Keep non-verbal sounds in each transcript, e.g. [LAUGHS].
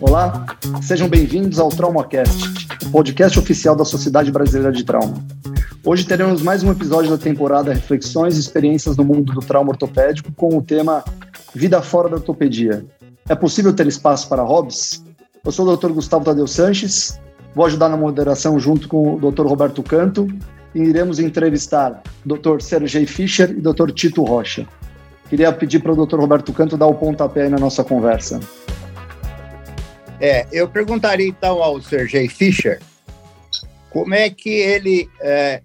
Olá, sejam bem-vindos ao TraumaCast, o podcast oficial da Sociedade Brasileira de Trauma. Hoje teremos mais um episódio da temporada Reflexões e Experiências no Mundo do Trauma Ortopédico com o tema Vida Fora da Ortopedia. É possível ter espaço para hobbies? Eu sou o Dr. Gustavo Tadeu Sanches, vou ajudar na moderação junto com o Dr. Roberto Canto e iremos entrevistar Dr. Sergei Fischer e Dr. Tito Rocha. Queria pedir para o Dr. Roberto Canto dar o pontapé aí na nossa conversa. É, eu perguntaria então ao Sergei Fischer como é que ele, é,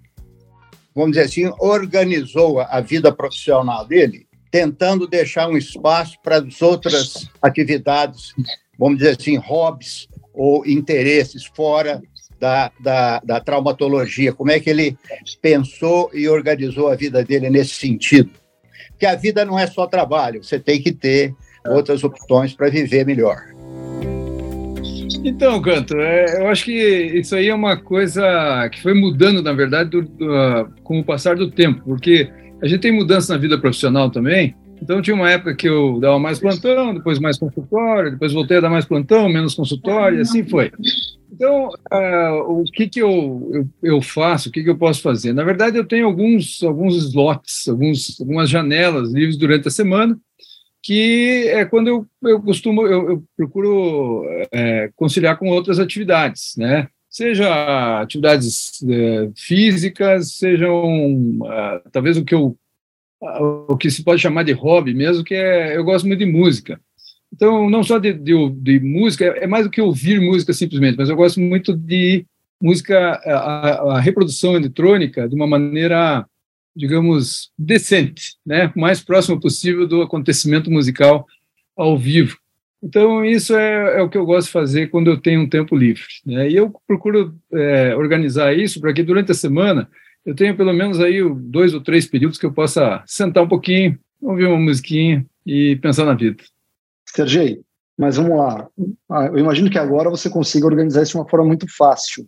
vamos dizer assim, organizou a vida profissional dele, tentando deixar um espaço para as outras atividades, vamos dizer assim, hobbies ou interesses fora da, da, da traumatologia. Como é que ele pensou e organizou a vida dele nesse sentido? Que a vida não é só trabalho, você tem que ter outras opções para viver melhor. Então, Canto, é, eu acho que isso aí é uma coisa que foi mudando, na verdade, do, do, uh, com o passar do tempo, porque a gente tem mudança na vida profissional também. Então, tinha uma época que eu dava mais plantão, depois mais consultório, depois voltei a dar mais plantão, menos consultório, e assim foi. Então, uh, o que, que eu, eu, eu, faço, o que, que eu posso fazer? Na verdade, eu tenho alguns, alguns slots, alguns, algumas janelas livres durante a semana, que é quando eu, eu costumo, eu, eu procuro é, conciliar com outras atividades, né? Seja atividades é, físicas, sejam uh, talvez o que eu o que se pode chamar de hobby mesmo, que é eu gosto muito de música. Então, não só de, de, de, música, é mais do que ouvir música simplesmente, mas eu gosto muito de música, a, a reprodução eletrônica de uma maneira, digamos, decente, né? mais próximo possível do acontecimento musical ao vivo. Então, isso é, é, o que eu gosto de fazer quando eu tenho um tempo livre. Né? E eu procuro é, organizar isso para que durante a semana eu tenha pelo menos aí dois ou três períodos que eu possa sentar um pouquinho, ouvir uma musiquinha e pensar na vida. Sergei, mas vamos lá. Ah, eu imagino que agora você consiga organizar isso de uma forma muito fácil.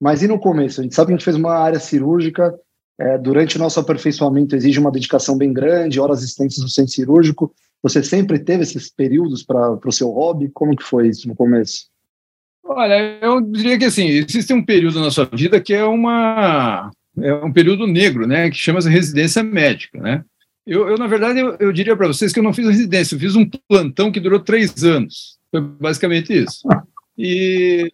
Mas e no começo? A gente sabe que a gente fez uma área cirúrgica, é, durante o nosso aperfeiçoamento exige uma dedicação bem grande, horas extensas no centro cirúrgico. Você sempre teve esses períodos para o seu hobby? Como que foi isso no começo? Olha, eu diria que assim, existe um período na sua vida que é uma é um período negro, né, que chama-se residência médica, né? Eu, eu, na verdade, eu, eu diria para vocês que eu não fiz residência, eu fiz um plantão que durou três anos. Foi basicamente isso. E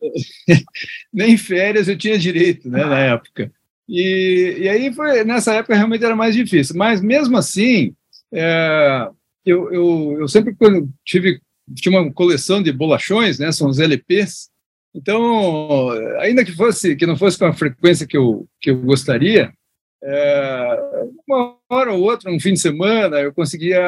[LAUGHS] nem férias eu tinha direito, né, na época. E, e aí foi, nessa época realmente era mais difícil. Mas mesmo assim, é, eu, eu, eu sempre tive tinha uma coleção de bolachões, né, são os LPs. Então, ainda que fosse que não fosse com a frequência que eu, que eu gostaria, é, uma hora ou outra, um fim de semana, eu conseguia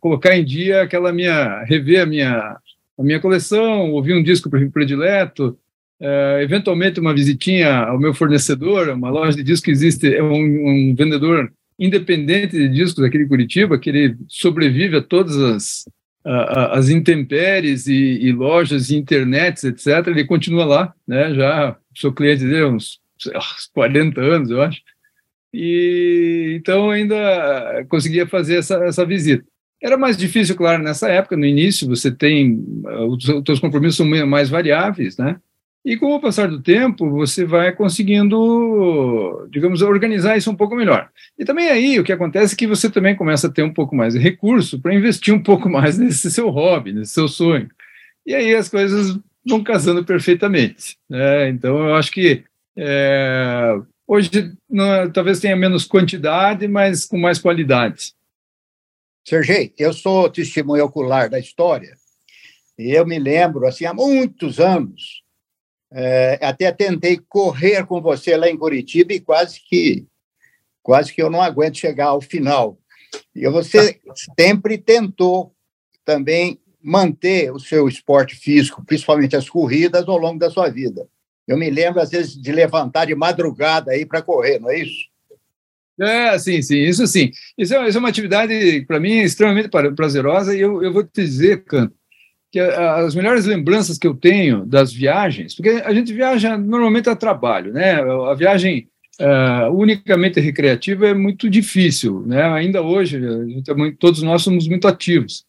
colocar em dia aquela minha, rever a minha, a minha coleção, ouvir um disco predileto, é, eventualmente uma visitinha ao meu fornecedor, uma loja de discos que existe, é um, um vendedor independente de discos aqui de Curitiba, que ele sobrevive a todas as, a, as intempéries e, e, lojas e internets, etc. Ele continua lá, né? já sou cliente dele há uns 40 anos, eu acho e então ainda conseguia fazer essa, essa visita. Era mais difícil, claro, nessa época, no início, você tem, os seus compromissos são mais variáveis, né? E com o passar do tempo, você vai conseguindo, digamos, organizar isso um pouco melhor. E também aí o que acontece é que você também começa a ter um pouco mais de recurso para investir um pouco mais nesse seu hobby, nesse seu sonho. E aí as coisas vão casando perfeitamente. Né? Então eu acho que é, Hoje, não, talvez tenha menos quantidade, mas com mais qualidade. Sergei, eu sou testemunho ocular da história. E eu me lembro, assim, há muitos anos, é, até tentei correr com você lá em Curitiba e quase que quase que eu não aguento chegar ao final. E você [LAUGHS] sempre tentou também manter o seu esporte físico, principalmente as corridas, ao longo da sua vida. Eu me lembro, às vezes, de levantar de madrugada aí para correr, não é isso? É, sim, sim, isso sim. Isso é, isso é uma atividade, para mim, extremamente prazerosa, e eu, eu vou te dizer, Canto, que as melhores lembranças que eu tenho das viagens, porque a gente viaja normalmente a trabalho, né? A viagem uh, unicamente recreativa é muito difícil, né? Ainda hoje, é muito, todos nós somos muito ativos.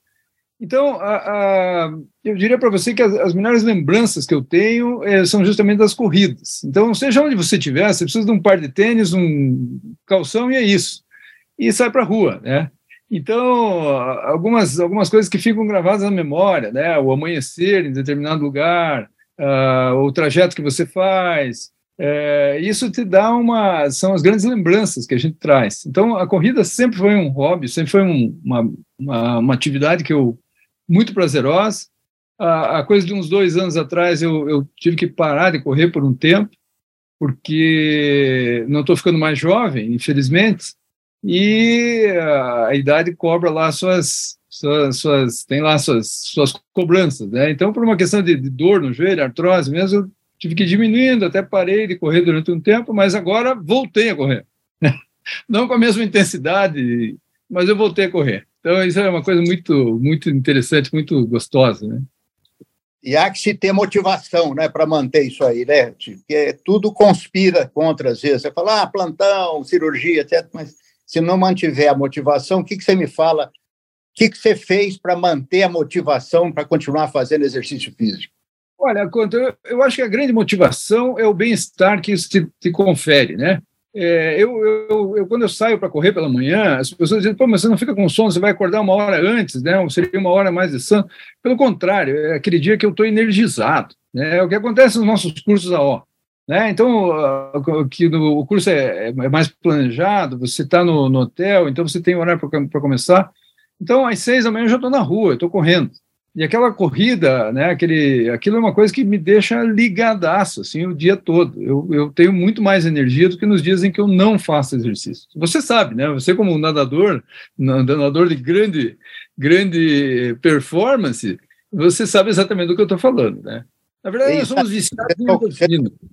Então, a, a, eu diria para você que as, as, melhores lembranças que eu tenho é, são justamente das corridas. Então, seja onde você estiver, você precisa de um par de tênis, um calção e é isso. E sai para a rua, né? Então, algumas, algumas coisas que ficam gravadas na memória, né? O amanhecer em determinado lugar, uh, o trajeto que você faz, é, isso te dá uma. São as grandes lembranças que a gente traz. Então, a corrida sempre foi um hobby, sempre foi um, uma, uma, uma, atividade que eu muito prazerosa. A, a, coisa de uns dois anos atrás, eu, eu tive que parar de correr por um tempo, porque não estou ficando mais jovem, infelizmente, e a, a idade cobra lá suas, suas, suas, tem lá suas, suas cobranças, né? Então, por uma questão de, de dor no joelho, artrose mesmo, eu tive que ir diminuindo, até parei de correr durante um tempo, mas agora voltei a correr. [LAUGHS] Não com a mesma intensidade, mas eu voltei a correr. Então, isso é uma coisa muito, muito interessante, muito gostosa, né? E há que se ter motivação, né, para manter isso aí, né? Porque tudo conspira contra, às vezes. Você fala, ah, plantão, cirurgia, etc. Mas se não mantiver a motivação, o que, que você me fala? O que, que você fez para manter a motivação para continuar fazendo exercício físico? Olha, eu, eu acho que a grande motivação é o bem-estar que isso te, te confere, né? É, eu, eu, eu, quando eu saio para correr pela manhã, as pessoas dizem, pô, mas você não fica com sono, você vai acordar uma hora antes, né? Seria uma hora mais de sono. Pelo contrário, é aquele dia que eu estou energizado. Né? É o que acontece nos nossos cursos AO. Né? Então, que no, o curso é, é, mais planejado, você está no, no, hotel, então você tem horário para começar. Então, às seis da manhã eu já estou na rua, estou correndo. E aquela corrida, né, aquele, aquilo é uma coisa que me deixa ligadaço, assim, o dia todo. Eu, eu tenho muito mais energia do que nos dias em que eu não faço exercício. Você sabe, né? Você como nadador, nadador de grande, grande performance, você sabe exatamente do que eu estou falando, né? Na verdade, nós somos viciados em você,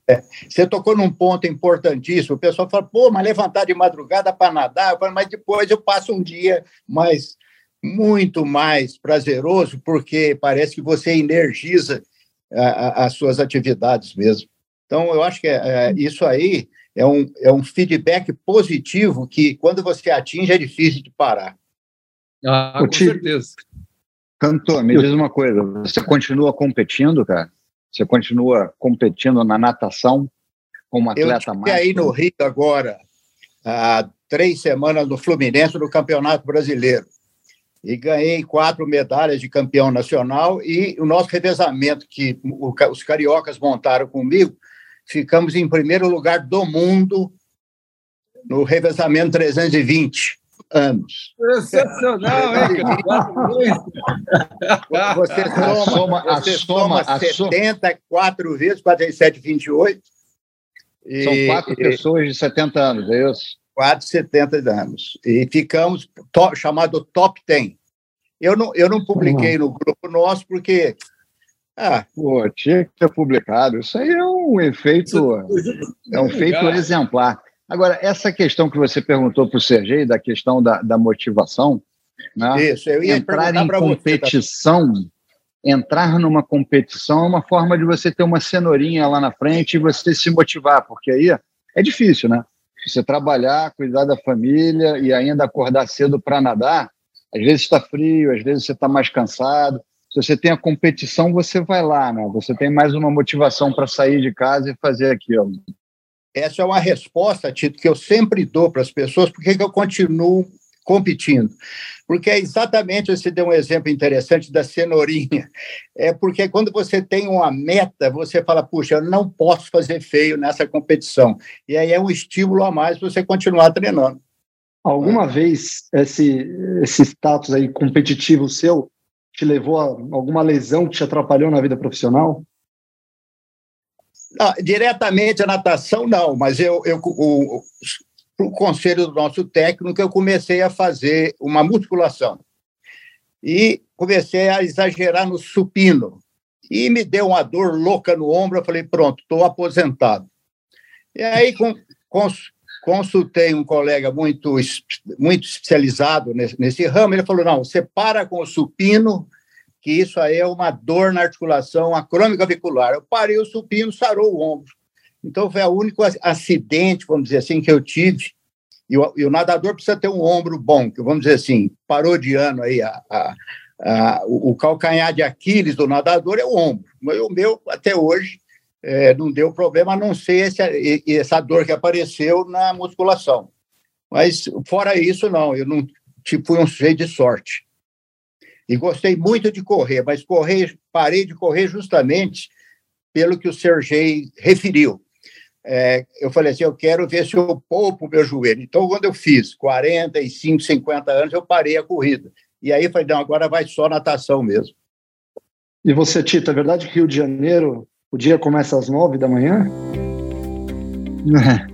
é, você tocou num ponto importantíssimo. O pessoal fala, pô, mas levantar de madrugada para nadar, eu falo, mas depois eu passo um dia mais muito mais prazeroso, porque parece que você energiza a, a, as suas atividades mesmo. Então, eu acho que é, é, isso aí é um, é um feedback positivo que, quando você atinge, é difícil de parar. Ah, com certeza. Cantor, me diz uma coisa: você continua competindo, cara? Você continua competindo na natação como atleta eu mais? aí no Rio agora, há três semanas no Fluminense, no Campeonato Brasileiro e ganhei quatro medalhas de campeão nacional e o nosso revezamento que os cariocas montaram comigo, ficamos em primeiro lugar do mundo no revezamento 320 anos. Sensacional, hein? você soma, soma, você soma, soma 74 vezes, 47, 28. E, São quatro pessoas de 70 anos, é isso? Quase 70 anos. E ficamos top, chamado Top 10. Eu não, eu não publiquei no grupo nosso porque. Ah, Pô, tinha que ter publicado. Isso aí é um efeito, é um feito exemplar. Agora, essa questão que você perguntou para o Sergei, da questão da, da motivação, né? Isso, eu ia entrar em competição, você, tá? entrar numa competição é uma forma de você ter uma cenourinha lá na frente e você se motivar, porque aí é difícil, né? Você trabalhar, cuidar da família e ainda acordar cedo para nadar, às vezes está frio, às vezes você está mais cansado. Se você tem a competição, você vai lá, né? Você tem mais uma motivação para sair de casa e fazer aquilo. Essa é uma resposta, Tito, que eu sempre dou para as pessoas, porque eu continuo competindo. Porque é exatamente, você deu um exemplo interessante da cenourinha. É porque quando você tem uma meta, você fala, puxa, eu não posso fazer feio nessa competição. E aí é um estímulo a mais para você continuar treinando. Alguma vez esse, esse status aí competitivo seu te levou a alguma lesão que te atrapalhou na vida profissional? Ah, diretamente a natação, não, mas eu, eu o, o conselho do nosso técnico, eu comecei a fazer uma musculação. E comecei a exagerar no supino. E me deu uma dor louca no ombro. Eu falei: pronto, estou aposentado. E aí consultei um colega muito, muito especializado nesse, ramo. Ele falou: não, você para com o supino, que isso aí é uma dor na articulação acrômico-avicular. Eu parei o supino, sarou o ombro. Então, foi o único acidente, vamos dizer assim, que eu tive. E o, e o nadador precisa ter um ombro bom, que vamos dizer assim, ano aí a, a, ah, o, o, calcanhar de Aquiles do nadador é o ombro. O meu, até hoje, é, não deu problema, a não ser esse, essa dor que apareceu na musculação. Mas, fora isso, não, eu não tipo, fui um sujeito de sorte. E gostei muito de correr, mas correr, parei de correr justamente pelo que o Sergei referiu. É, eu falei assim, eu quero ver se eu poupo o meu joelho. Então, quando eu fiz 45, 50 anos, eu parei a corrida. E aí falei, não, agora vai só natação mesmo. E você, Tito, é verdade que Rio de Janeiro, o dia começa às nove da manhã? [LAUGHS]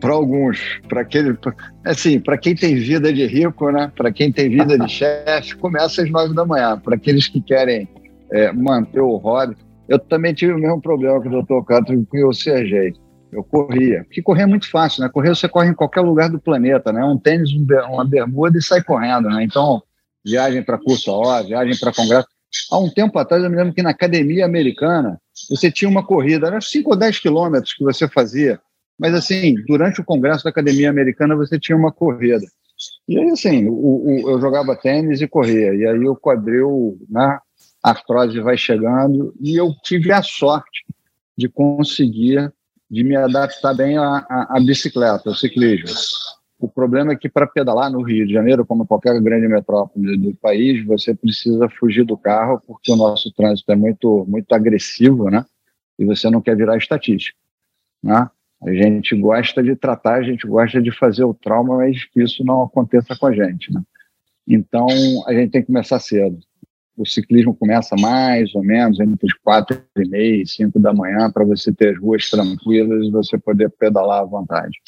para alguns, para aquele, assim, para quem tem vida de rico, né? Para quem tem vida de [LAUGHS] chefe, começa às nove da manhã. Para aqueles que querem é, manter o hobby, eu também tive o mesmo problema que o doutor Castro com o Sergei. Eu corria, porque correr é muito fácil, né? Correr você corre em qualquer lugar do planeta, né? Um tênis, uma bermuda e sai correndo, né? Então, viagem para curso a hora, viagem para congresso. Há um tempo atrás, eu me lembro que na academia americana, você tinha uma corrida, era 5 ou 10 quilômetros que você fazia mas, assim, durante o congresso da Academia Americana, você tinha uma corrida. E aí, assim, o, o, eu jogava tênis e corria. E aí o quadril, né, a artrose vai chegando. E eu tive a sorte de conseguir, de me adaptar bem à, à, à bicicleta, ao ciclismo. O problema é que para pedalar no Rio de Janeiro, como qualquer grande metrópole do país, você precisa fugir do carro, porque o nosso trânsito é muito, muito agressivo, né? E você não quer virar estatística, né? A gente gosta de tratar, a gente gosta de fazer o trauma, mas que isso não aconteça com a gente, né? Então, a gente tem que começar cedo. O ciclismo começa mais ou menos entre as quatro e meia e cinco da manhã para você ter as ruas tranquilas e você poder pedalar à vontade.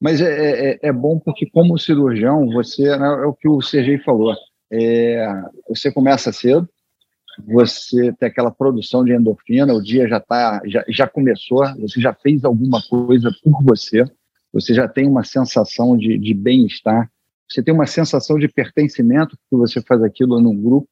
Mas é, é, é bom porque, como cirurgião, você né, é o que o Sergei falou. É, você começa cedo, você tem aquela produção de endorfina, o dia já tá, já, já começou, você já fez alguma coisa por você, você já tem uma sensação de, de bem-estar, você tem uma sensação de pertencimento que você faz aquilo num grupo,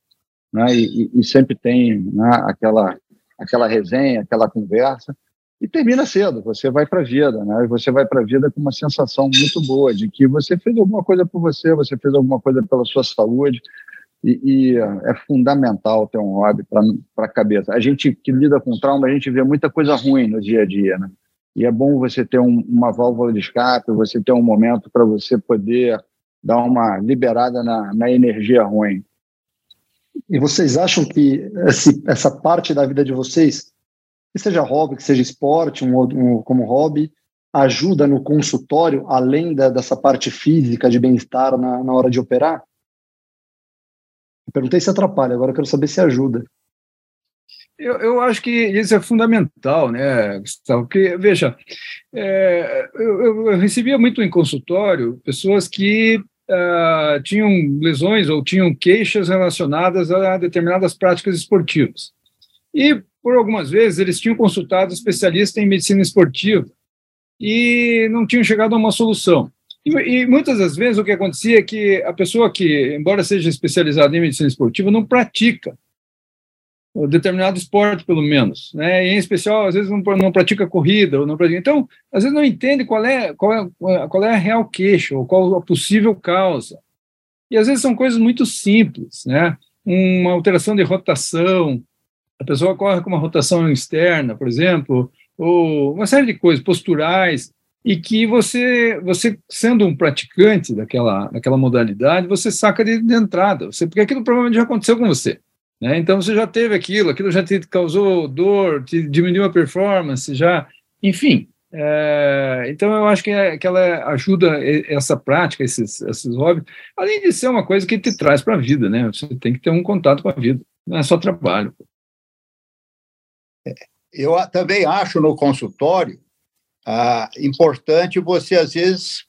né, e, e sempre tem né, aquela, aquela resenha, aquela conversa, e termina cedo, você vai para a vida, né, e você vai para a vida com uma sensação muito boa de que você fez alguma coisa por você, você fez alguma coisa pela sua saúde, e, e, é fundamental ter um hobby para a cabeça. A gente que lida com trauma, a gente vê muita coisa ruim no dia a dia, né? E é bom você ter um, uma válvula de escape, você ter um momento para você poder dar uma liberada na, na, energia ruim. E vocês acham que esse, essa parte da vida de vocês, que seja hobby, que seja esporte, um, um, como hobby, ajuda no consultório, além da, dessa parte física de bem-estar na, na hora de operar? perguntei se atrapalha, agora eu quero saber se ajuda. Eu, eu acho que isso é fundamental, né, Gustavo? Porque, veja, é, eu, eu, recebia muito em consultório pessoas que uh, tinham lesões ou tinham queixas relacionadas a determinadas práticas esportivas. E, por algumas vezes, eles tinham consultado especialista em medicina esportiva e não tinham chegado a uma solução. E, e, muitas das vezes o que acontecia é que a pessoa que, embora seja especializada em medicina esportiva, não pratica determinado esporte, pelo menos, né? E, em especial, às vezes não, não pratica corrida ou não pratica. Então, às vezes não entende qual é qual é qual é a real queixa ou qual a possível causa. E às vezes são coisas muito simples, né? Uma alteração de rotação, a pessoa corre com uma rotação externa, por exemplo, ou uma série de coisas posturais e que você, você sendo um praticante daquela, daquela modalidade, você saca de, de entrada, você, porque aquilo provavelmente já aconteceu com você. Né? Então você já teve aquilo, aquilo já te causou dor, te diminuiu a performance, já, enfim. É, então eu acho que, é, que ela ajuda essa prática, esses, esses hobbies, além de ser uma coisa que te traz para a vida, né? Você tem que ter um contato com a vida, não é só trabalho. Eu também acho no consultório ah, importante você, às vezes,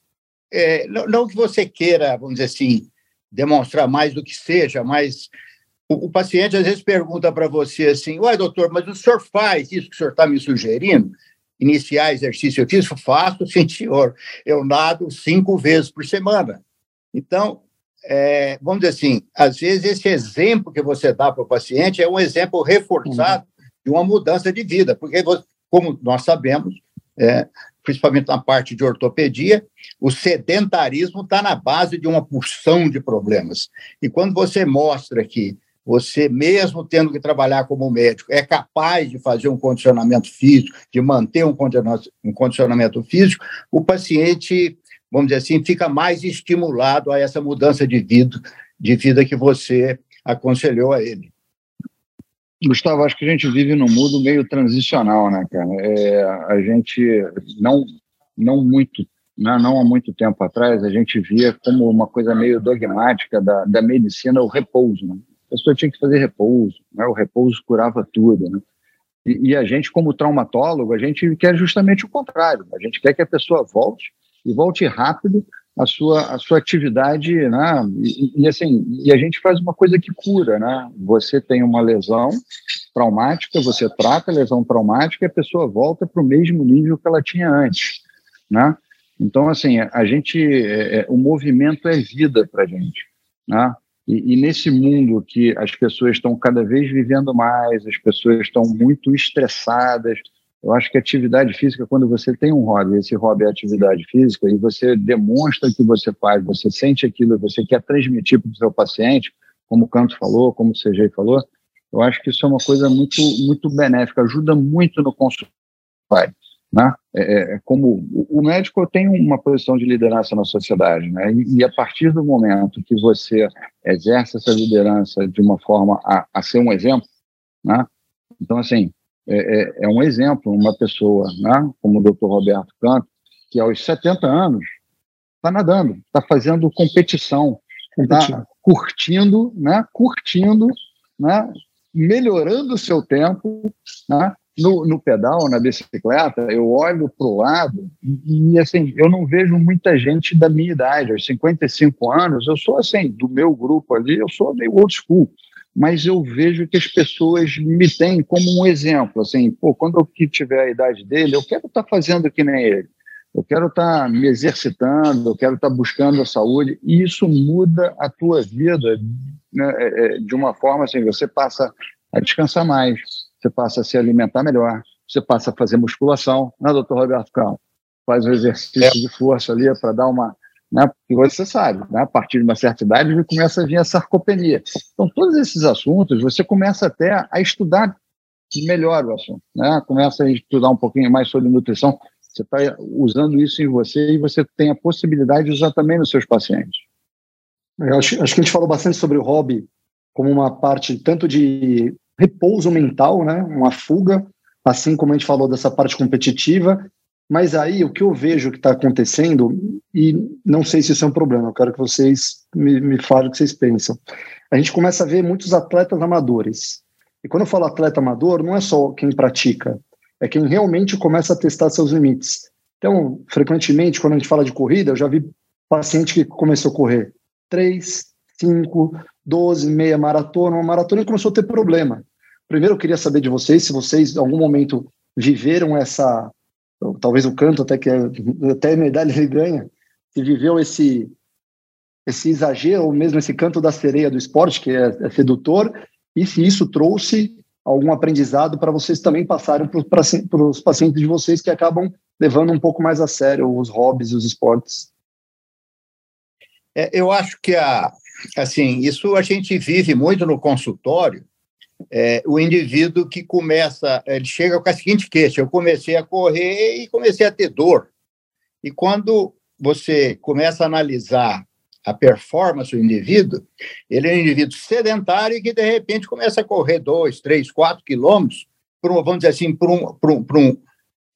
é, não, não, que você queira, vamos dizer assim, demonstrar mais do que seja, mas o, o paciente às vezes pergunta para você assim: Ué, doutor, mas o senhor faz isso que o senhor está me sugerindo? Iniciar exercício físico? Faço, sim, senhor. Eu nado cinco vezes por semana. Então, é, vamos dizer assim, às vezes esse exemplo que você dá para o paciente é um exemplo reforçado uhum. de uma mudança de vida, porque, como nós sabemos, é, principalmente na parte de ortopedia, o sedentarismo está na base de uma porção de problemas. E quando você mostra que você, mesmo tendo que trabalhar como médico, é capaz de fazer um condicionamento físico, de manter um condicionamento físico, o paciente, vamos dizer assim, fica mais estimulado a essa mudança de vida, de vida que você aconselhou a ele. Gustavo, acho que a gente vive num mundo meio transicional, né, cara? É, a gente não, não muito, né, não há muito tempo atrás, a gente via como uma coisa meio dogmática da, da medicina o repouso, né? A pessoa tinha que fazer repouso, né? O repouso curava tudo, né? E, e a gente, como traumatólogo, a gente quer justamente o contrário. A gente quer que a pessoa volte e volte rápido a sua, a sua atividade, né? E, e, assim, e a gente faz uma coisa que cura, né? Você tem uma lesão traumática, você trata a lesão traumática e a pessoa volta para o mesmo nível que ela tinha antes, né? Então, assim, a gente, é, é o movimento é vida para a gente, né? E, e, nesse mundo que as pessoas estão cada vez vivendo mais, as pessoas estão muito estressadas, eu acho que atividade física, quando você tem um hobby, esse hobby é atividade física, e você demonstra que você faz, você sente aquilo, você quer transmitir para o seu paciente, como o Canto falou, como o CG falou, eu acho que isso é uma coisa muito, muito benéfica, ajuda muito no consultório. Né? É, é, é como o médico tem uma posição de liderança na sociedade, né? E, e, a partir do momento que você exerce essa liderança de uma forma a, a ser um exemplo, né? Então, assim, é, é, é, um exemplo, uma pessoa, né, como o Dr. Roberto Canto, que aos 70 anos está nadando, está fazendo competição, está curtindo, né, curtindo, né, melhorando o seu tempo, né, no, no, pedal, na bicicleta, eu olho para o lado e, assim, eu não vejo muita gente da minha idade, aos 55 anos, eu sou, assim, do meu grupo ali, eu sou meio old school, mas eu vejo que as pessoas me têm como um exemplo, assim, pô, quando eu tiver a idade dele, eu quero estar tá fazendo que nem ele, eu quero estar tá me exercitando, eu quero estar tá buscando a saúde, e isso muda a tua vida né, é, é, de uma forma assim, você passa a descansar mais, você passa a se alimentar melhor, você passa a fazer musculação, né, doutor Roberto Cal? Faz um exercício é. de força ali para dar uma, né? Porque você sabe, né? a partir de uma certa idade começa a vir a sarcopenia. Então, todos esses assuntos, você começa até a estudar melhor o assunto, né? Começa a estudar um pouquinho mais sobre nutrição. Você está usando isso em você e você tem a possibilidade de usar também nos seus pacientes. Eu acho, acho que a gente falou bastante sobre o hobby como uma parte tanto de repouso mental, né? Uma fuga, assim como a gente falou dessa parte competitiva, mas aí o que eu vejo que está acontecendo, e não sei se isso é um problema, eu quero que vocês me, me falem o que vocês pensam. A gente começa a ver muitos atletas amadores. E quando eu falo atleta amador, não é só quem pratica, é quem realmente começa a testar seus limites. Então, frequentemente, quando a gente fala de corrida, eu já vi paciente que começou a correr 3, 5, 12, meia maratona, uma maratona e começou a ter problema. Primeiro, eu queria saber de vocês se vocês, em algum momento, viveram essa talvez o canto até que é, até medalha ele ganha, se viveu esse esse exagero ou mesmo esse canto da sereia do esporte que é, é sedutor e se isso trouxe algum aprendizado para vocês também passarem para os pacientes de vocês que acabam levando um pouco mais a sério os hobbies e os esportes. É, eu acho que a, assim isso a gente vive muito no consultório é, o indivíduo que começa, ele chega com a seguinte queixa: eu comecei a correr e comecei a ter dor. E quando você começa a analisar a performance do indivíduo, ele é um indivíduo sedentário que de repente começa a correr dois, três, quatro quilômetros, por, vamos dizer assim, por um, por um, por um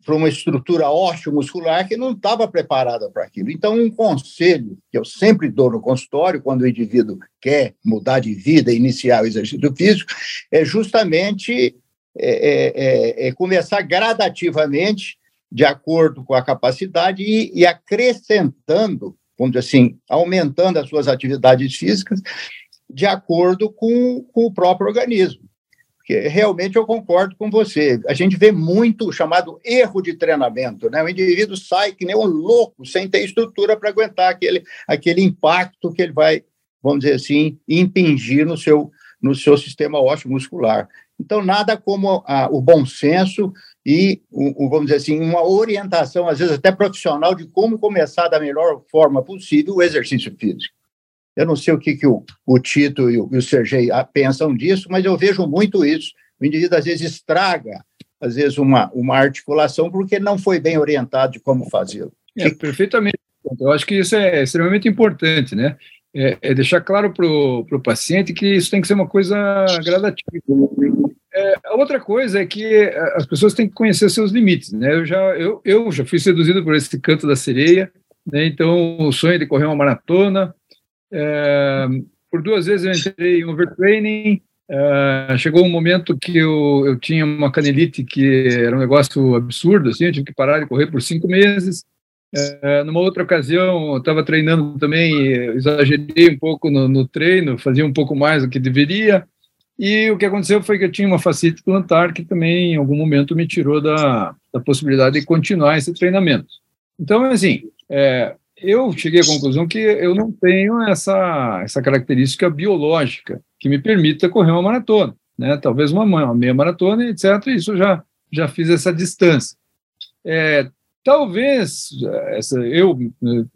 para uma estrutura ósseo-muscular que não estava preparada para aquilo. Então, um conselho que eu sempre dou no consultório, quando o indivíduo quer mudar de vida, iniciar o exercício físico, é justamente é, é, é, é começar gradativamente, de acordo com a capacidade, e, e acrescentando, vamos dizer assim, aumentando as suas atividades físicas, de acordo com, com o próprio organismo realmente eu concordo com você. A gente vê muito o chamado erro de treinamento, né? O indivíduo sai que nem um louco, sem ter estrutura para aguentar aquele, aquele impacto que ele vai, vamos dizer assim, impingir no seu, no seu sistema ósseo muscular. Então, nada como a, o bom senso e, o, o, vamos dizer assim, uma orientação, às vezes até profissional, de como começar da melhor forma possível o exercício físico. Eu não sei o que, que o, o Tito e o, e o Sergei pensam disso, mas eu vejo muito isso. O indivíduo, às vezes, estraga, às vezes, uma, uma articulação porque não foi bem orientado de como fazê-lo. É, perfeitamente. Eu acho que isso é extremamente importante, né? É, é deixar claro para o paciente que isso tem que ser uma coisa gradativa. É, a outra coisa é que é, as pessoas têm que conhecer seus limites, né? Eu já, eu, eu já fui seduzido por esse canto da sereia, né? Então, o sonho de correr uma maratona, é, por duas vezes eu entrei em overtraining. É, chegou um momento que eu, eu tinha uma canelite que era um negócio absurdo, assim, eu tive que parar de correr por cinco meses. É, numa outra ocasião, eu estava treinando também, exagerei um pouco no, no, treino, fazia um pouco mais do que deveria. E o que aconteceu foi que eu tinha uma fascite plantar que também, em algum momento, me tirou da, da possibilidade de continuar esse treinamento. Então, assim, é, eu cheguei à conclusão que eu não tenho essa, essa característica biológica que me permita correr uma maratona, né? Talvez uma, uma meia maratona, etc. Isso já já fiz essa distância. É, talvez essa, eu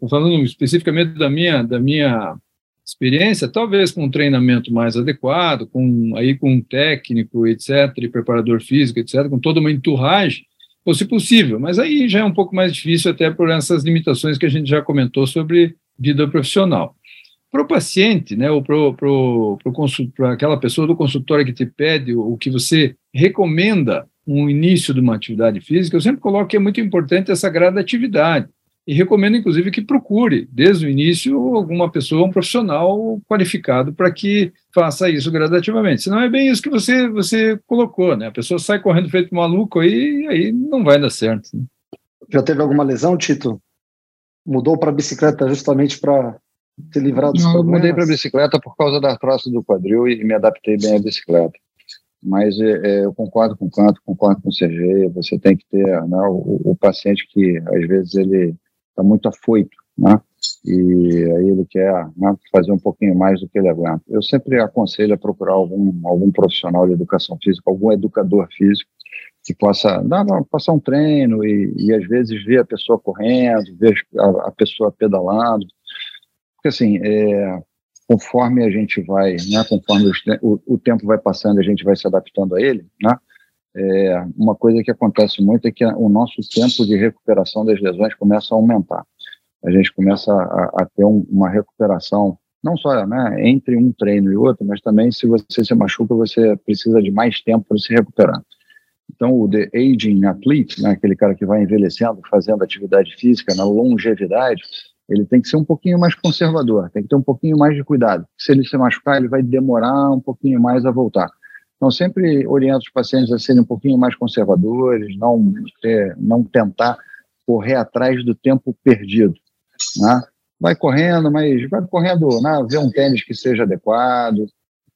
falando especificamente da minha da minha experiência, talvez com um treinamento mais adequado, com aí com um técnico, etc, e preparador físico, etc, com toda uma enturragem, fosse possível, mas aí já é um pouco mais difícil, até por essas limitações que a gente já comentou sobre vida profissional. Para o paciente, né, ou para aquela pessoa do consultório que te pede o, que você recomenda um início de uma atividade física, eu sempre coloco que é muito importante essa gradatividade e recomendo, inclusive, que procure, desde o início, alguma pessoa, um profissional qualificado para que faça isso gradativamente. Senão é bem isso que você, você colocou, né? A pessoa sai correndo feito maluco aí, e aí não vai dar certo. Né? Já teve alguma lesão, Tito? Mudou para bicicleta justamente para ter livrado dos não, problemas? Eu mudei para bicicleta por causa da artrose do quadril e me adaptei bem à bicicleta. Mas é, é eu concordo com o Canto, concordo com o Sergei, você tem que ter né, o, o paciente que, às vezes, ele está muito afoito, né? E aí ele quer né, fazer um pouquinho mais do que ele aguenta. Eu sempre aconselho a procurar algum, algum profissional de educação física, algum educador físico, que possa dar, passar um treino e, e às vezes ver a pessoa correndo, ver a, a pessoa pedalando. Porque assim, é, conforme a gente vai, né, conforme o, o, tempo vai passando, a gente vai se adaptando a ele, né? É, uma coisa que acontece muito é que o nosso tempo de recuperação das lesões começa a aumentar. A gente começa a, a ter um, uma recuperação, não só né, entre um treino e outro, mas também se você se machuca, você precisa de mais tempo para se recuperar. Então, o The Aging Athlete, né, aquele cara que vai envelhecendo, fazendo atividade física, na longevidade, ele tem que ser um pouquinho mais conservador, tem que ter um pouquinho mais de cuidado. Se ele se machucar, ele vai demorar um pouquinho mais a voltar. Então, sempre oriento os pacientes a serem um pouquinho mais conservadores, não, ter, não tentar correr atrás do tempo perdido. Né? Vai correndo, mas vai correndo, né? vê um tênis que seja adequado,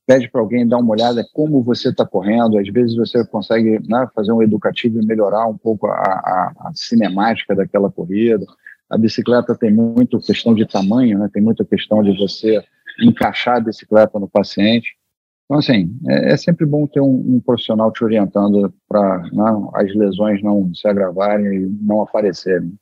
pede para alguém dar uma olhada como você está correndo. Às vezes você consegue né, fazer um educativo e melhorar um pouco a, a, a, cinemática daquela corrida. A bicicleta tem muito questão de tamanho, né? tem muita questão de você encaixar a bicicleta no paciente. Então, assim, é, é sempre bom ter um, um profissional te orientando para né, as lesões não se agravarem e não aparecerem.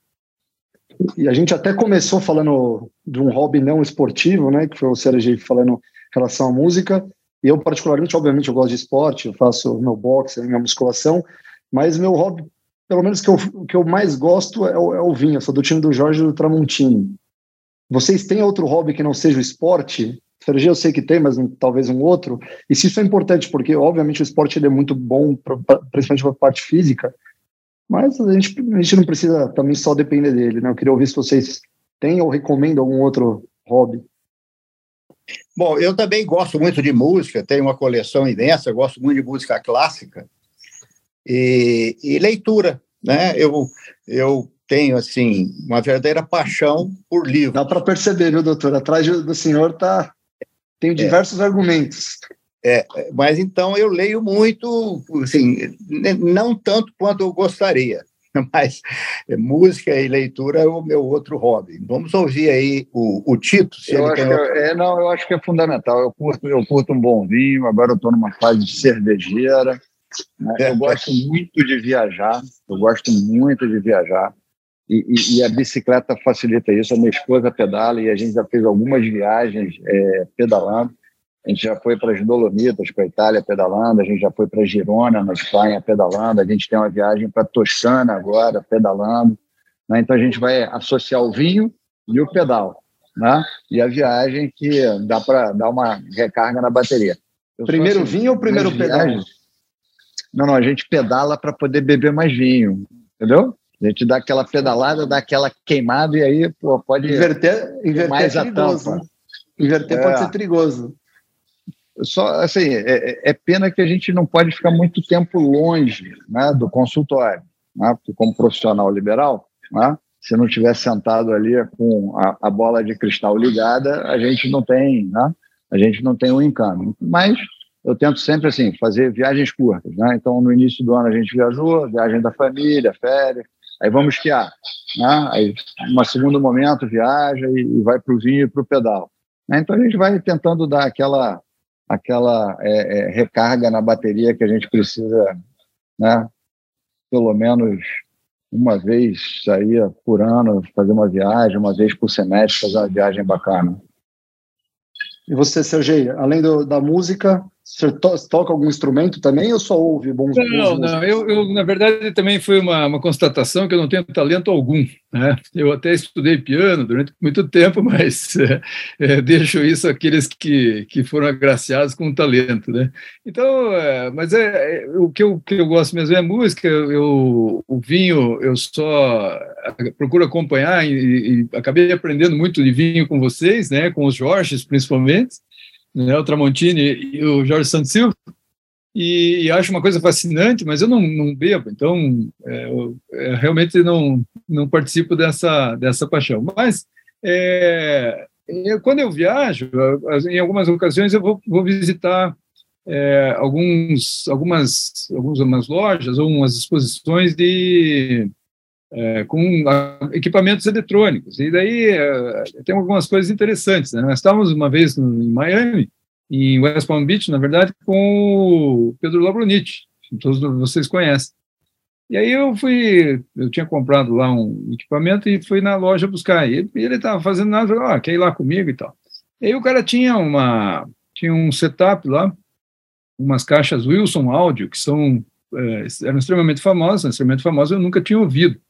E a gente até começou falando de um hobby não esportivo, né, que foi o Sérgio falando em relação à música. Eu, particularmente, obviamente, eu gosto de esporte, eu faço meu boxe, minha musculação, mas meu hobby, pelo menos que eu, que eu mais gosto, é o, é o vinho. Eu sou do time do Jorge do Tramontini. Vocês têm outro hobby que não seja o esporte? Sergi eu sei que tem, mas talvez um outro. E se isso é importante, porque obviamente o esporte ele é muito bom, pra, principalmente para a parte física, mas a gente, a gente não precisa também só depender dele. Né? Eu queria ouvir se vocês têm ou recomendam algum outro hobby. Bom, eu também gosto muito de música, tenho uma coleção imensa, gosto muito de música clássica e, e leitura. Né? Eu, eu tenho assim uma verdadeira paixão por livros. Dá para perceber, viu, doutor? Atrás do senhor está tenho é. diversos é. argumentos. É, mas então eu leio muito, assim, não tanto quanto eu gostaria. [LAUGHS] mas é, música e leitura é o meu outro hobby. Vamos ouvir aí o, o Tito. Se eu, acho outro... é, não, eu acho que é fundamental. Eu curto, eu curto um bom vinho, agora eu estou numa fase de cervejeira. Né? Eu gosto muito de viajar, eu gosto muito de viajar. E, e, e, a bicicleta facilita isso. A minha esposa pedala e a gente já fez algumas viagens é, pedalando. A gente já foi para as Dolomitas, para a Itália, pedalando. A gente já foi para Girona, na Espanha, pedalando. A gente tem uma viagem para Toscana agora, pedalando. Né? Então a gente vai associar o vinho e o pedal. Né? E a viagem que dá para dar uma recarga na bateria. Eu primeiro assim, vinho ou primeiro pedal? Não, não, a gente pedala para poder beber mais vinho, entendeu? A gente dá aquela pedalada, dá aquela queimada e aí pô, pode inverter, inverter mais é perigoso, a tampa. Né? Inverter é. pode ser perigoso só assim é, é, pena que a gente não pode ficar muito tempo longe né, do consultório, né, porque como profissional liberal, né, se não tiver sentado ali com a, a, bola de cristal ligada, a gente não tem, né, a gente não tem um encanto. Mas eu tento sempre assim fazer viagens curtas, né? Então no início do ano a gente viajou, viagem da família, férias, aí vamos esquiar, né? Aí um segundo momento viaja e, e vai para o vinho e para o pedal. Né? Então a gente vai tentando dar aquela aquela é, é, recarga na bateria que a gente precisa, né? Pelo menos uma vez sair por ano, fazer uma viagem, uma vez por semestre, fazer uma viagem bacana. E você, Sergei, além do, da música, você to toca algum instrumento também ou só ouve bons Não, bons não. Eu, eu, na verdade, também foi uma, uma constatação que eu não tenho talento algum. Né? Eu até estudei piano durante muito tempo, [LAUGHS] mas é, é, deixo isso àqueles que, que foram agraciados com talento. Né? Então, é, mas é, é, o que eu, que eu gosto mesmo é música. Eu, o vinho, eu só procuro acompanhar e, e acabei aprendendo muito de vinho com vocês, né? com os Jorges, principalmente né, o Tramontini e o Jorge Santos Silva, e, e, acho uma coisa fascinante, mas eu não, não bebo, então é, eu, é, realmente não, não participo dessa, dessa paixão. Mas é, eu, quando eu viajo, em algumas ocasiões eu vou, vou visitar é, alguns, algumas, algumas lojas ou umas exposições de é, com equipamentos eletrônicos. E daí é, tem algumas coisas interessantes. Né? Nós estávamos uma vez em Miami, em West Palm Beach, na verdade, com o Pedro Labronite, todos vocês conhecem. E aí eu fui, eu tinha comprado lá um equipamento e fui na loja buscar. E ele estava fazendo nada, falou, ah, quer ir lá comigo e tal. E aí o cara tinha uma, tinha um setup lá, umas caixas Wilson Audio, que são, é, eram extremamente famosas, extremamente famosas, eu nunca tinha ouvido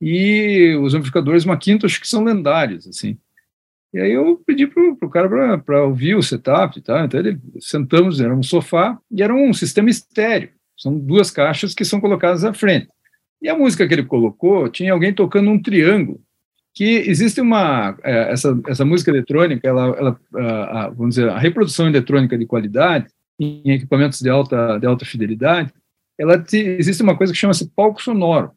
e os amplificadores Macintosh que são lendários, assim. E aí eu pedi pro, pro cara para ouvir o setup tal, então ele, sentamos, era um sofá, e era um sistema estéreo, são duas caixas que são colocadas à frente. E a música que ele colocou, tinha alguém tocando um triângulo, que existe uma, é, essa, essa música eletrônica, ela, ela a, vamos dizer, a reprodução eletrônica de qualidade, em equipamentos de alta, de alta fidelidade, ela te, existe uma coisa que chama-se palco sonoro.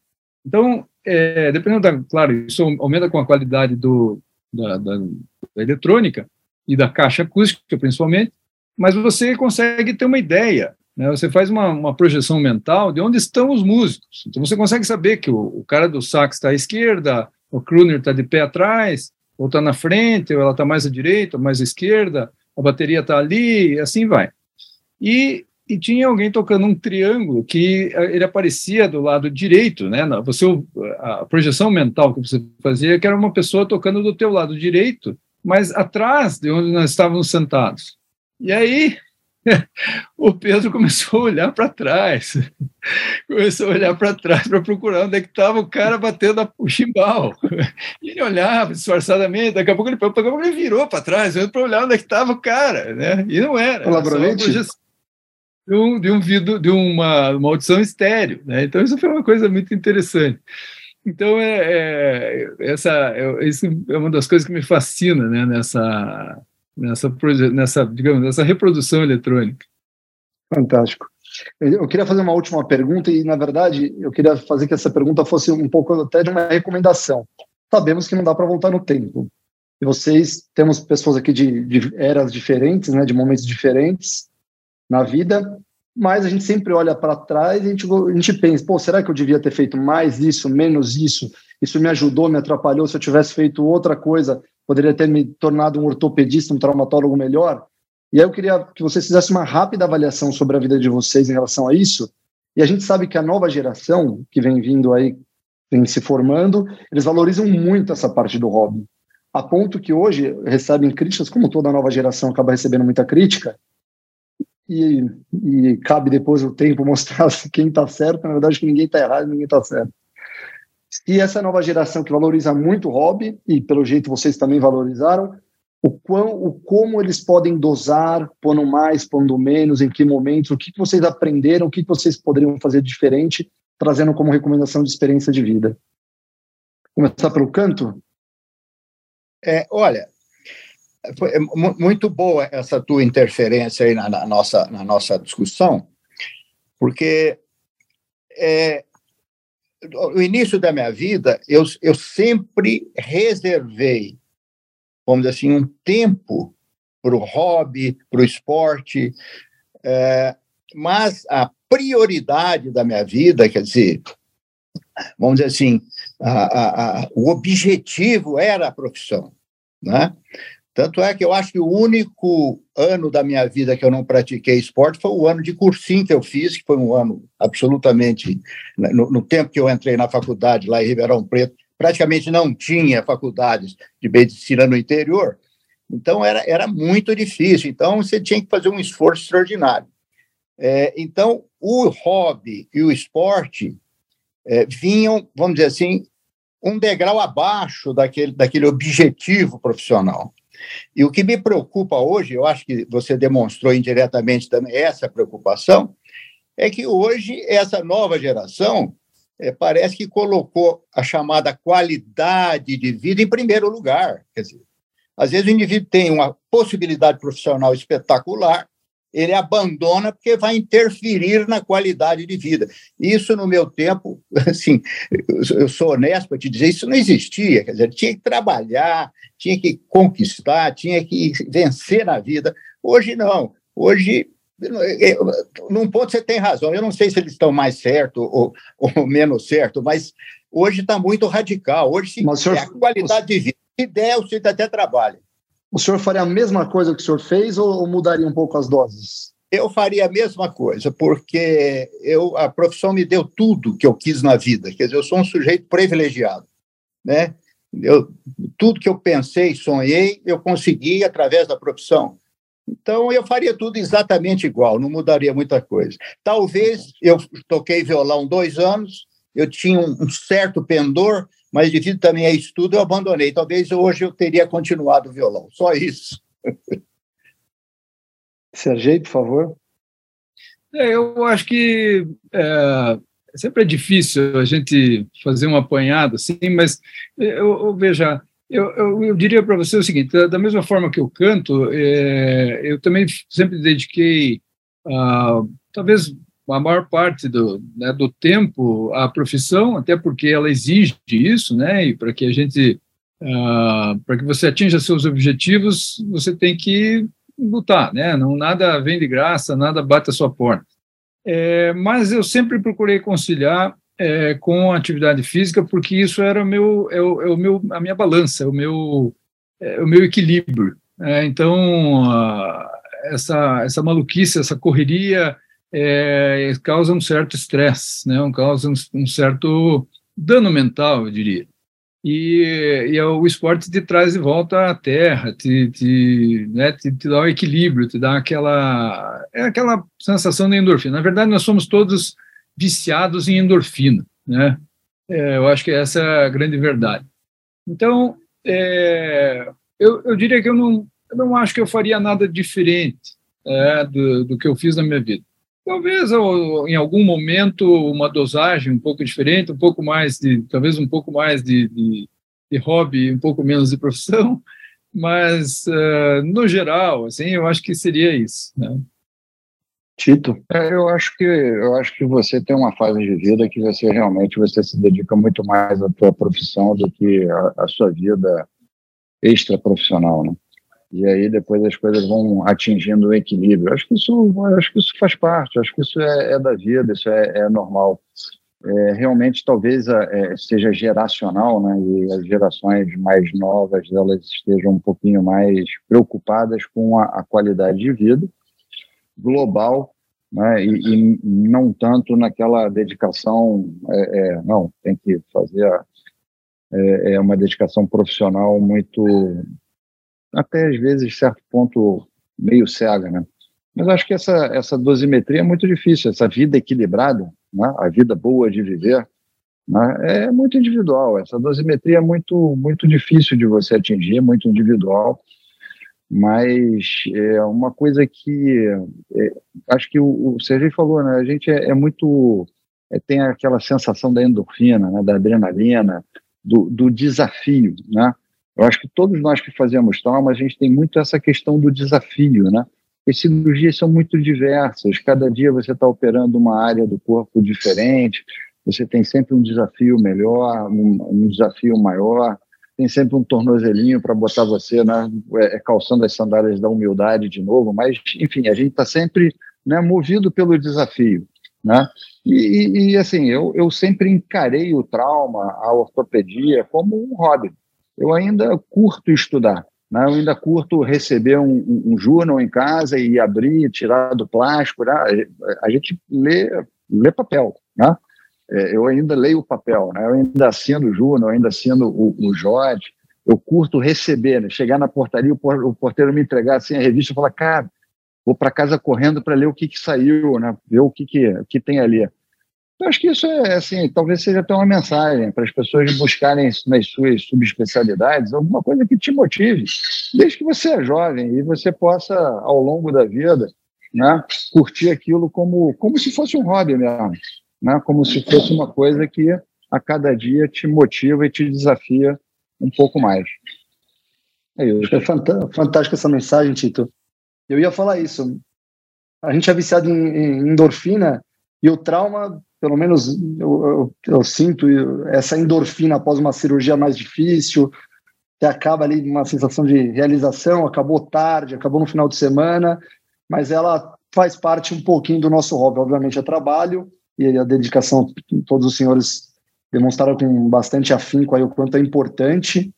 Então, é, dependendo da, claro, isso aumenta com a qualidade do, da, da, da, eletrônica e da caixa acústica, principalmente, mas você consegue ter uma ideia, né? você faz uma, uma projeção mental de onde estão os músicos. Então você consegue saber que o, o cara do sax está à esquerda, o crooner está de pé atrás, ou está na frente, ou ela está mais à direita, ou mais à esquerda, a bateria está ali, e assim vai. E e tinha alguém tocando um triângulo que eh, ele aparecia do lado direito, né? Você a projeção mental que você fazia que era uma pessoa tocando do teu lado direito, mas atrás de onde nós estávamos sentados. E aí [LAUGHS] o Pedro começou a olhar para trás, [LAUGHS] começou a olhar para trás para procurar onde é que estava o cara batendo o chimbal. [LAUGHS] E ele olhava disfarçadamente, daqui a pouco ele, daqui a pouco ele virou para trás, para olhar onde é que estava o cara, né? E não era. Olá, era de, um, de, um vidro, de uma, uma audição estéreo. Né? Então, isso foi uma coisa muito interessante. Então, é, é, essa, é, isso é uma das coisas que me fascina né, nessa, nessa, nessa, digamos, nessa reprodução eletrônica. Fantástico. Eu queria fazer uma última pergunta e, na verdade, eu queria fazer que essa pergunta fosse um pouco até de uma recomendação. Sabemos que não dá para voltar no tempo. E vocês, temos pessoas aqui de, de eras diferentes, né, de momentos diferentes, na vida. mas a gente sempre olha para trás e a gente, a gente pensa, pô, será que eu devia ter feito mais isso, menos isso? Isso me ajudou, me atrapalhou? Se eu tivesse feito outra coisa, poderia ter me tornado um ortopedista, um traumatólogo melhor? E aí eu queria que vocês fizessem uma rápida avaliação sobre a vida de vocês em relação a isso. E a gente sabe que a nova geração que vem vindo aí, vem se formando, eles valorizam muito essa parte do hobby. A ponto que hoje recebem críticas, como toda nova geração acaba recebendo muita crítica, e, e cabe depois o tempo [LAUGHS] mostrar quem está certo. Na verdade, que ninguém está errado, ninguém está certo. E essa nova geração que valoriza muito o hobby, e pelo jeito vocês também valorizaram, o, quão, o como eles podem dosar, pondo mais, pondo menos, em que momentos, o que vocês aprenderam, o que vocês poderiam fazer diferente, trazendo como recomendação de experiência de vida. Começar pelo canto? É, olha, foi muito boa essa tua interferência aí na, na nossa, na nossa discussão, porque é, no início da minha vida, eu, eu sempre reservei, vamos dizer assim, um tempo para o hobby, para o esporte, é, mas a prioridade da minha vida, quer dizer, vamos dizer assim, a, a, a, o objetivo era a profissão, né? Tanto é que eu acho que o único ano da minha vida que eu não pratiquei esporte foi o ano de cursinho que eu fiz, que foi um ano absolutamente. Né, no, no tempo que eu entrei na faculdade lá em Ribeirão Preto, praticamente não tinha faculdades de medicina no interior, então era, era muito difícil. Então você tinha que fazer um esforço extraordinário. É, então o hobby e o esporte é, vinham, vamos dizer assim, um degrau abaixo daquele, daquele objetivo profissional. E o que me preocupa hoje, eu acho que você demonstrou indiretamente também essa preocupação, é que hoje essa nova geração é, parece que colocou a chamada qualidade de vida em primeiro lugar. Quer dizer, às vezes o indivíduo tem uma possibilidade profissional espetacular, ele abandona porque vai interferir na qualidade de vida. Isso, no meu tempo, [LAUGHS] assim, eu sou honesto para te dizer, isso não existia. Quer dizer, tinha que trabalhar, tinha que conquistar, tinha que vencer na vida. Hoje, não. Hoje, num ponto você tem razão. Eu não sei se eles estão mais certo ou, ou menos certo, mas hoje está muito radical. Hoje, se senhor, a qualidade de vida, se der, o sujeito até trabalha. O senhor faria a mesma coisa que o senhor fez ou mudaria um pouco as doses? Eu faria a mesma coisa, porque eu, a profissão me deu tudo que eu quis na vida. Quer dizer, eu sou um sujeito privilegiado. Né? Eu, tudo que eu pensei, sonhei, eu consegui através da profissão. Então, eu faria tudo exatamente igual, não mudaria muita coisa. Talvez eu toquei violão dois anos, eu tinha um certo pendor, mas devido também a estudo, eu abandonei. Talvez hoje eu teria continuado o violão, só isso. [LAUGHS] Sergei, por favor. É, eu acho que é, sempre é difícil a gente fazer um apanhado assim, mas eu, eu veja, eu, eu, eu, diria para você o seguinte: da, mesma forma que eu canto, é, eu também sempre dediquei, ah, talvez a maior parte do, né, do tempo à profissão, até porque ela exige isso, né? E para que a gente, ah, para que você atinja seus objetivos, você tem que lutar, né? Não nada vem de graça, nada bate a sua porta. É, mas eu sempre procurei conciliar é, com a atividade física, porque isso era meu, é o, é o meu, a minha balança, o meu, é, o meu equilíbrio. É, então, a, essa, essa maluquice, essa correria, é, causa um certo estresse, né? causa um, um, certo dano mental, eu diria. E, e o esporte te traz de volta à terra, te, te, né, te, te dá o um equilíbrio, te dá aquela, é aquela sensação de endorfina. Na verdade, nós somos todos viciados em endorfina, né? É, eu acho que essa é a grande verdade. Então, é, eu, eu diria que eu não, eu não acho que eu faria nada diferente é, do, do que eu fiz na minha vida. Talvez em algum momento uma dosagem um pouco diferente, um pouco mais de, talvez um pouco mais de, de, de hobby, um pouco menos de profissão, [LAUGHS] mas uh, no geral, assim, eu acho que seria isso. Né? Tito, é, eu acho que eu acho que você tem uma fase de vida que você realmente você se dedica muito mais à tua profissão do que à, à sua vida extra profissional, né? E aí depois as coisas vão atingindo o equilíbrio. Acho que isso, acho que isso faz parte, acho que isso é, é da vida, isso é, é normal. É, realmente talvez é, seja geracional, né? E as gerações mais novas elas estejam um pouquinho mais preocupadas com a, a qualidade de vida global, né? E, e, não tanto naquela dedicação, é, é não, tem que fazer a, é, é uma dedicação profissional muito até às vezes, certo ponto, meio cega, né? Mas acho que essa, essa dosimetria é muito difícil, essa vida equilibrada, né? a vida boa de viver, né? é muito individual. Essa dosimetria é muito, muito difícil de você atingir, muito individual, mas é uma coisa que é, acho que o, o falou, né? a gente é, é muito. É, tem aquela sensação da endorfina, né? da adrenalina, do, do desafio, né? Eu acho que todos nós que fazemos trauma, a gente tem muito essa questão do desafio, né? As cirurgias são muito diversas, cada dia você está operando uma área do corpo diferente, você tem sempre um desafio melhor, um, um desafio maior, tem sempre um tornozelinho para botar você né, é, calçando as sandálias da humildade de novo, mas, enfim, a gente está sempre né, movido pelo desafio. Né? E, e, assim, eu, eu sempre encarei o trauma, a ortopedia, como um hobby eu ainda curto estudar. Né? Eu ainda curto receber um, um, um jornal em casa e abrir, tirar do plástico. Né? A gente lê, lê papel. Né? É, eu ainda leio o papel, né? eu ainda assino o jornal, eu ainda assino o, o Jorge. Eu curto receber, né? chegar na portaria, o porteiro me entregar assim, a revista e falar, cara, vou para casa correndo para ler o que, que saiu, né? ver o que, que, que tem ali. Eu acho que isso é, assim, talvez seja até uma mensagem para as pessoas buscarem nas suas subespecialidades alguma coisa que te motive, desde que você é jovem e você possa, ao longo da vida, né, curtir aquilo como, como se fosse um hobby mesmo, né, como se fosse uma coisa que a cada dia te motiva e te desafia um pouco mais. É, isso. é fantástica essa mensagem, Tito. Eu ia falar isso. A gente é viciado em, em endorfina e o trauma pelo menos eu, eu, eu, sinto essa endorfina após uma cirurgia mais difícil, que acaba ali uma sensação de realização, acabou tarde, acabou no final de semana, mas ela faz parte um pouquinho do nosso hobby. Obviamente é trabalho e a dedicação, todos os senhores demonstraram com bastante afinco aí o quanto é importante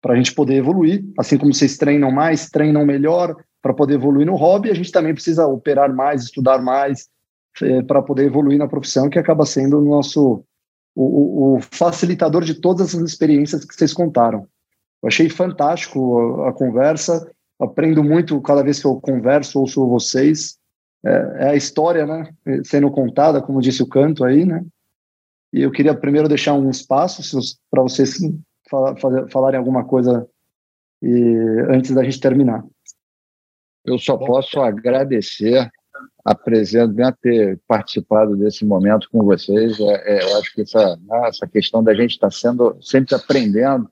para a gente poder evoluir, assim como vocês treinam mais, treinam melhor para poder evoluir no hobby, a gente também precisa operar mais, estudar mais, é, para poder evoluir na profissão, que acaba sendo o nosso o, o, facilitador de todas as experiências que vocês contaram. Eu achei fantástico a, a conversa, aprendo muito cada vez que eu converso, ouço vocês. É, é, a história, né, sendo contada, como disse o canto aí, né? E eu queria primeiro deixar um espaço para vocês falarem alguma coisa e, antes da gente terminar. Eu só posso agradecer apresento, bem ter participado desse momento com vocês. É, é, eu acho que essa, né, essa questão da gente estar tá sendo sempre aprendendo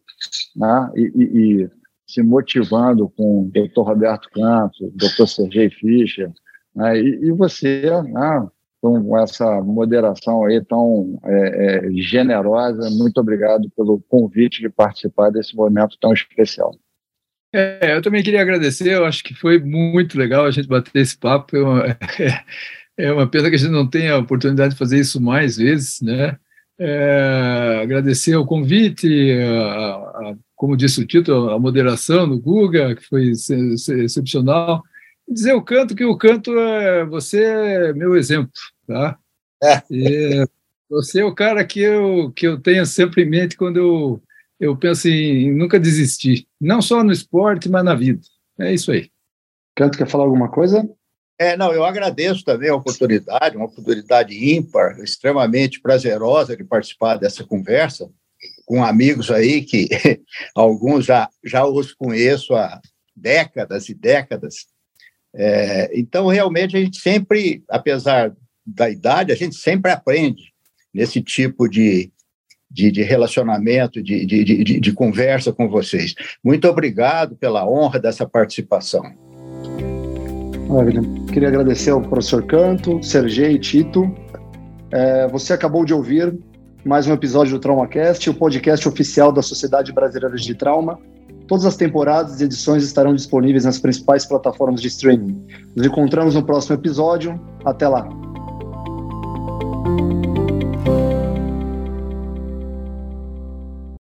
né, e, e, e, se motivando com o doutor Roberto Campos, doutor Sergei Fischer, né, e, e, você, né, com essa moderação aí tão é, é, generosa, muito obrigado pelo convite de participar desse momento tão especial. É, eu também queria agradecer, eu acho que foi muito legal a gente bater esse papo. É, [LAUGHS] é uma pena que a gente não tenha a oportunidade de fazer isso mais vezes, né? É, agradecer o convite, a, a, como disse o título, a moderação do Guga, que foi excepcional. E dizer o canto que o canto é você é meu exemplo, tá? É. E você é o cara que eu, que eu tenho sempre em mente quando eu eu penso em nunca desistir, não só no esporte, mas na vida. É isso aí. Canto, quer falar alguma coisa? É, não, eu agradeço também a oportunidade, uma oportunidade ímpar, extremamente prazerosa de participar dessa conversa com amigos aí que [LAUGHS] alguns já, já os conheço há décadas e décadas. É, então, realmente, a gente sempre, apesar da idade, a gente sempre aprende nesse tipo de, de, de relacionamento, de, de, de, conversa com vocês. Muito obrigado pela honra dessa participação. Maravilha. Queria agradecer ao professor Canto, Sergei Tito. É, você acabou de ouvir mais um episódio do TraumaCast, o podcast oficial da Sociedade Brasileira de Trauma. Todas as temporadas e edições estarão disponíveis nas principais plataformas de streaming. Nos encontramos no próximo episódio. Até lá!